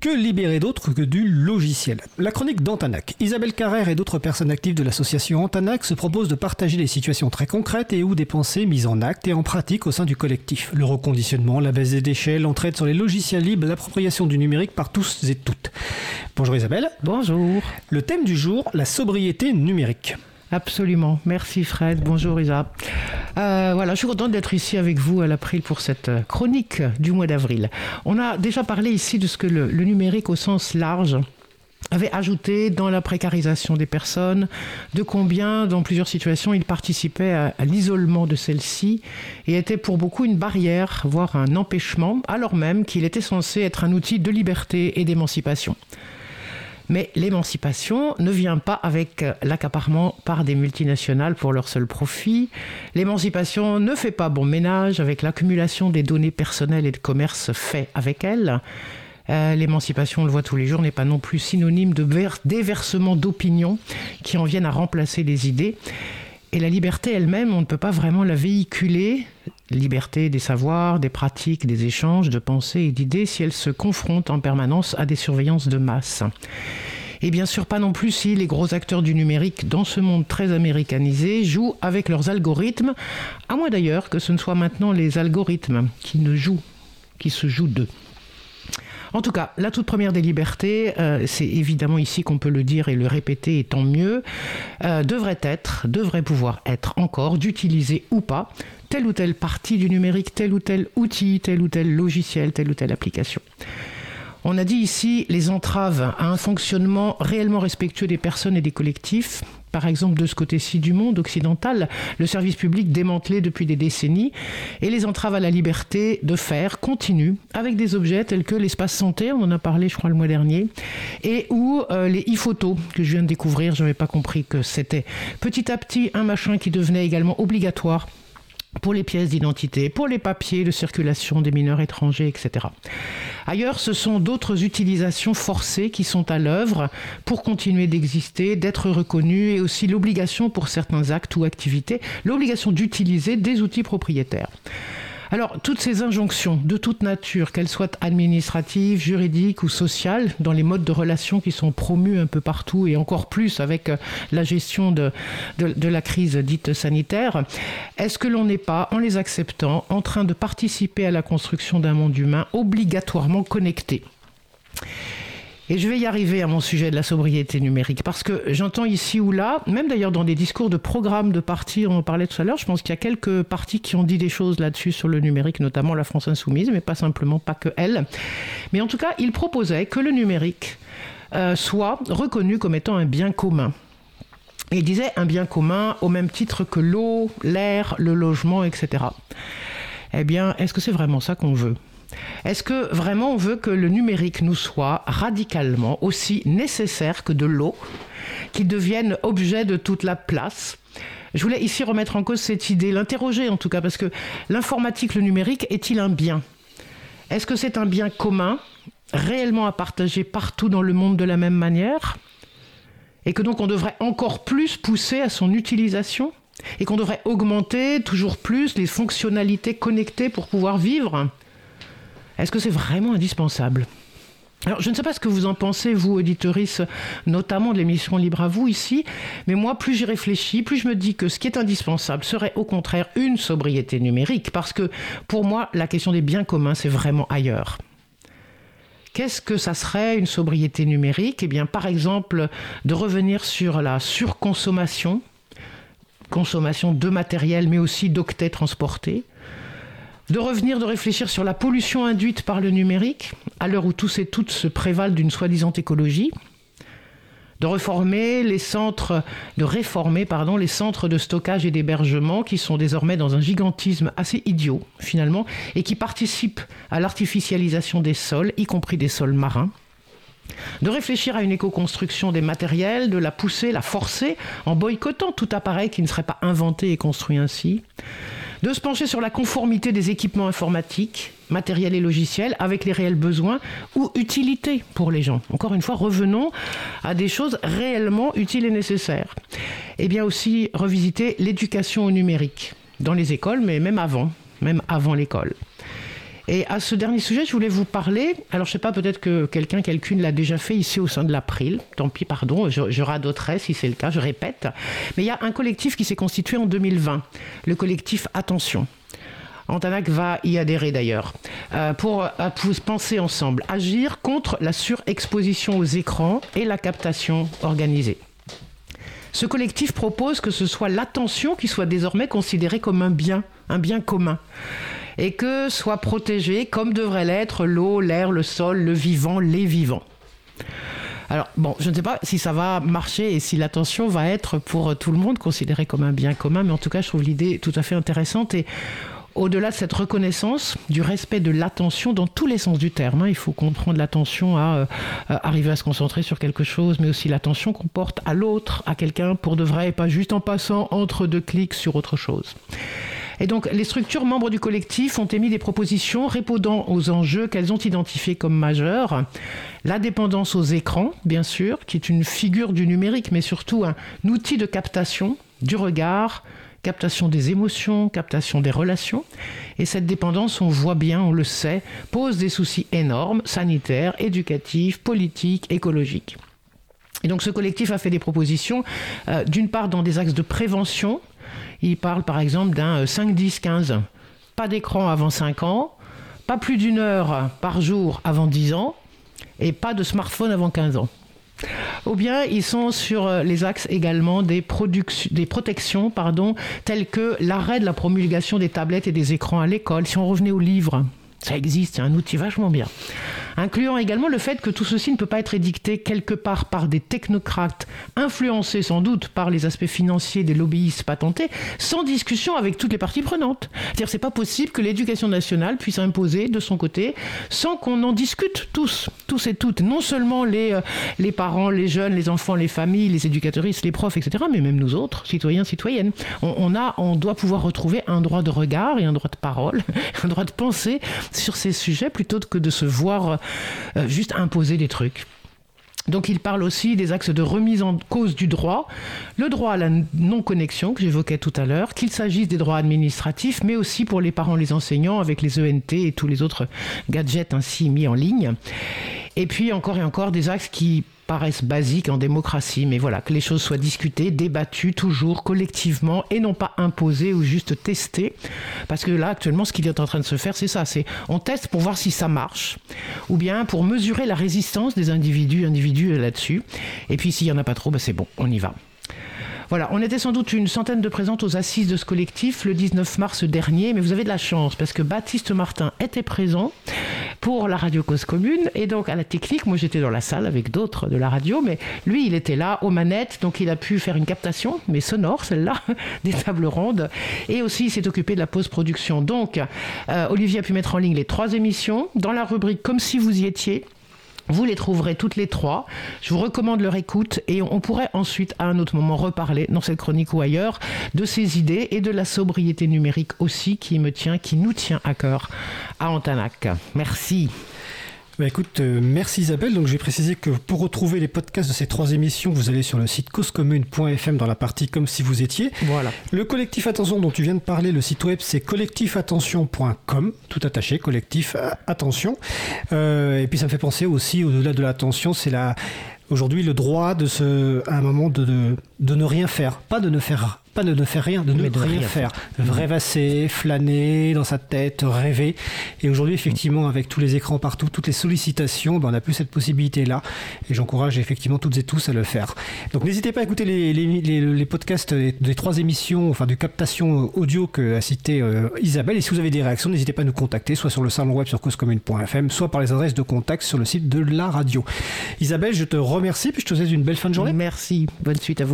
Que libérer d'autre que du logiciel? La chronique d'Antanac. Isabelle Carrère et d'autres personnes actives de l'association Antanac se proposent de partager des situations très concrètes et ou des pensées mises en acte et en pratique au sein du collectif. Le reconditionnement, la baisse des déchets, l'entraide sur les logiciels libres, l'appropriation du numérique par tous et toutes. Bonjour Isabelle. Bonjour. Le thème du jour, la sobriété numérique. Absolument. Merci Fred. Bonjour Isa. Euh, voilà, je suis contente d'être ici avec vous à l'April pour cette euh, chronique du mois d'avril. On a déjà parlé ici de ce que le, numérique au sens large avait ajouté dans la précarisation des personnes, de combien, dans plusieurs situations, il participait à, à l'isolement de celles-ci et était pour beaucoup une barrière, voire un empêchement, alors même qu'il était censé être un outil de liberté et d'émancipation. Mais l'émancipation ne vient pas avec l'accaparement par des multinationales pour leur seul profit. L'émancipation ne fait pas bon ménage avec l'accumulation des données personnelles et de commerce fait avec elle. Euh, l'émancipation, on le voit tous les jours, n'est pas non plus synonyme de déversement d'opinions qui en viennent à remplacer les idées. Et la liberté elle-même, on ne peut pas vraiment la véhiculer, liberté des savoirs, des pratiques, des échanges, de pensées et d'idées, si elle se confronte en permanence à des surveillances de masse. Et bien sûr pas non plus si les gros acteurs du numérique dans ce monde très américanisé jouent avec leurs algorithmes, à moins d'ailleurs que ce ne soit maintenant les algorithmes qui ne jouent, qui se jouent d'eux. En tout cas, la toute première des libertés, euh, c'est évidemment ici qu'on peut le dire et le répéter, et tant mieux, euh, devrait être, devrait pouvoir être encore, d'utiliser ou pas telle ou telle partie du numérique, tel ou tel outil, tel ou tel logiciel, telle ou telle application. On a dit ici les entraves à un fonctionnement réellement respectueux des personnes et des collectifs. Par exemple, de ce côté-ci du monde occidental, le service public démantelé depuis des décennies et les entraves à la liberté de faire continuent avec des objets tels que l'espace santé, on en a parlé je crois le mois dernier, et ou euh, les e-photos que je viens de découvrir, je n'avais pas compris que c'était petit à petit un machin qui devenait également obligatoire pour les pièces d'identité, pour les papiers de circulation des mineurs étrangers, etc. Ailleurs, ce sont d'autres utilisations forcées qui sont à l'œuvre pour continuer d'exister, d'être reconnues, et aussi l'obligation pour certains actes ou activités, l'obligation d'utiliser des outils propriétaires. Alors, toutes ces injonctions de toute nature, qu'elles soient administratives, juridiques ou sociales, dans les modes de relations qui sont promus un peu partout et encore plus avec euh, la gestion de, de, la crise dite sanitaire, est-ce que l'on n'est pas, en les acceptant, en train de participer à la construction d'un monde humain obligatoirement connecté? Et je vais y arriver à mon sujet de la sobriété numérique, parce que j'entends ici ou là, même d'ailleurs dans des discours de programmes de partis, on en parlait tout à l'heure, je pense qu'il y a quelques partis qui ont dit des choses là-dessus sur le numérique, notamment la France Insoumise, mais pas simplement, pas que elle. Mais en tout cas, ils proposaient que le numérique euh, soit reconnu comme étant un bien commun. Il disait un bien commun au même titre que l'eau, l'air, le logement, etc. Eh bien, est-ce que c'est vraiment ça qu'on veut? Est-ce que vraiment on veut que le numérique nous soit radicalement aussi nécessaire que de l'eau, qu'il devienne objet de toute la place? Je voulais ici remettre en cause cette idée, l'interroger en tout cas, parce que l'informatique, le numérique, est-il un bien? Est-ce que c'est un bien commun, réellement à partager partout dans le monde de la même manière? Et que donc on devrait encore plus pousser à son utilisation? Et qu'on devrait augmenter toujours plus les fonctionnalités connectées pour pouvoir vivre? Est-ce que c'est vraiment indispensable? Alors, je ne sais pas ce que vous en pensez, vous, auditoris, notamment de l'émission Libre à vous ici, mais moi, plus j'y réfléchis, plus je me dis que ce qui est indispensable serait au contraire une sobriété numérique, parce que pour moi, la question des biens communs, c'est vraiment ailleurs. Qu'est-ce que ça serait une sobriété numérique? Eh bien, par exemple, de revenir sur la surconsommation, consommation de matériel, mais aussi d'octets transportés, de revenir, de réfléchir sur la pollution induite par le numérique, à l'heure où tous et toutes se prévalent d'une soi-disant écologie, de réformer les centres, de réformer pardon, les centres de stockage et d'hébergement qui sont désormais dans un gigantisme assez idiot finalement et qui participent à l'artificialisation des sols, y compris des sols marins. De réfléchir à une éco-construction des matériels, de la pousser, la forcer en boycottant tout appareil qui ne serait pas inventé et construit ainsi de se pencher sur la conformité des équipements informatiques, matériels et logiciels avec les réels besoins ou utilités pour les gens. Encore une fois, revenons à des choses réellement utiles et nécessaires. Et bien aussi revisiter l'éducation au numérique dans les écoles, mais même avant, même avant l'école. Et à ce dernier sujet, je voulais vous parler. Alors, je sais pas, peut-être que quelqu'un, quelqu'un l'a déjà fait ici au sein de l'April. Tant pis, pardon, je, je radoterai si c'est le cas, je répète. Mais il y a un collectif qui s'est constitué en 2020, le collectif Attention. Antanac va y adhérer d'ailleurs, euh, pour, pour penser ensemble, agir contre la surexposition aux écrans et la captation organisée. Ce collectif propose que ce soit l'attention qui soit désormais considérée comme un bien, un bien commun, et que soit protégée comme devrait l'être l'eau, l'air, le sol, le vivant, les vivants. Alors, bon, je ne sais pas si ça va marcher et si l'attention va être pour tout le monde considérée comme un bien commun, mais en tout cas, je trouve l'idée tout à fait intéressante et au-delà de cette reconnaissance du respect de l'attention dans tous les sens du terme, hein, il faut comprendre l'attention à, euh, arriver à se concentrer sur quelque chose, mais aussi l'attention qu'on porte à l'autre, à quelqu'un pour de vrai, et pas juste en passant entre deux clics sur autre chose. Et donc, les structures membres du collectif ont émis des propositions répondant aux enjeux qu'elles ont identifiés comme majeurs. La dépendance aux écrans, bien sûr, qui est une figure du numérique, mais surtout un outil de captation du regard, captation des émotions, captation des relations. Et cette dépendance, on voit bien, on le sait, pose des soucis énormes, sanitaires, éducatifs, politiques, écologiques. Et donc ce collectif a fait des propositions, euh, d'une part dans des axes de prévention. Il parle par exemple d'un 5-10-15. Euh, pas d'écran avant 5 ans, pas plus d'une heure par jour avant 10 ans, et pas de smartphone avant 15 ans. Ou bien ils sont sur euh, les axes également des, protections pardon, telles que l'arrêt de la promulgation des tablettes et des écrans à l'école. Si on revenait aux livres, ça existe, c'est un outil vachement bien. Incluant également le fait que tout ceci ne peut pas être édicté quelque part par des technocrates, influencés sans doute par les aspects financiers des lobbyistes patentés, sans discussion avec toutes les parties prenantes. C'est-à-dire c'est pas possible que l'éducation nationale puisse imposer de son côté sans qu'on en discute tous, tous et toutes, non seulement les, euh, les parents, les jeunes, les enfants, les familles, les éducatrices, les profs, etc., mais même nous autres, citoyens, citoyennes. On, a, on doit pouvoir retrouver un droit de regard et un droit de parole, un droit de penser sur ces sujets plutôt que de se voir euh, juste imposer des trucs. Donc il parle aussi des axes de remise en cause du droit, le droit à la non-connexion que j'évoquais tout à l'heure, qu'il s'agisse des droits administratifs, mais aussi pour les parents, les enseignants, avec les ENT et tous les autres gadgets ainsi mis en ligne. Et puis encore et encore des axes qui paraissent basiques en démocratie, mais voilà, que les choses soient discutées, débattues toujours collectivement et non pas imposées ou juste testées. Parce que là, actuellement, ce qui est en train de se faire, c'est ça, c'est on teste pour voir si ça marche, ou bien pour mesurer la résistance des individus, individus là-dessus. Et puis s'il n'y en a pas trop, ben c'est bon, on y va. Voilà, on était sans doute une centaine de présentes aux assises de ce collectif le 19 mars dernier, mais vous avez de la chance parce que Baptiste Martin était présent pour la radio Cause Commune et donc à la technique, moi j'étais dans la salle avec d'autres de la radio, mais lui il était là aux manettes, donc il a pu faire une captation, mais sonore celle-là, des tables rondes, et aussi il s'est occupé de la post-production. Donc euh, Olivier a pu mettre en ligne les trois émissions dans la rubrique Comme si vous y étiez. Vous les trouverez toutes les trois. Je vous recommande leur écoute et on pourrait ensuite à un autre moment reparler dans cette chronique ou ailleurs de ces idées et de la sobriété numérique aussi qui me tient, qui nous tient à cœur à Antanac. Merci. Bah écoute, euh, merci Isabelle. Donc j'ai précisé que pour retrouver les podcasts de ces trois émissions, vous allez sur le site causecommune.fm dans la partie comme si vous étiez. Voilà. Le collectif Attention dont tu viens de parler, le site web c'est collectifattention.com, tout attaché, collectif euh, attention. Euh, et puis ça me fait penser aussi au-delà de l'attention, c'est la aujourd'hui le droit de se, à un moment de, de, de ne rien faire, pas de ne faire pas de ne faire rien, de ne rien, faire. Mmh. Rêvasser, flâner dans sa tête, rêver. Et aujourd'hui, effectivement, avec tous les écrans partout, toutes les sollicitations, ben, on n'a plus cette possibilité-là. Et j'encourage effectivement toutes et tous à le faire. Donc n'hésitez pas à écouter les, les, les, podcasts des, trois émissions, enfin de captation audio que a cité euh, Isabelle. Et si vous avez des réactions, n'hésitez pas à nous contacter, soit sur le salon web sur causecommune.fm, soit par les adresses de contact sur le site de la radio. Isabelle, je te remercie, puis je te souhaite une belle fin de journée. Merci, bonne suite à vous.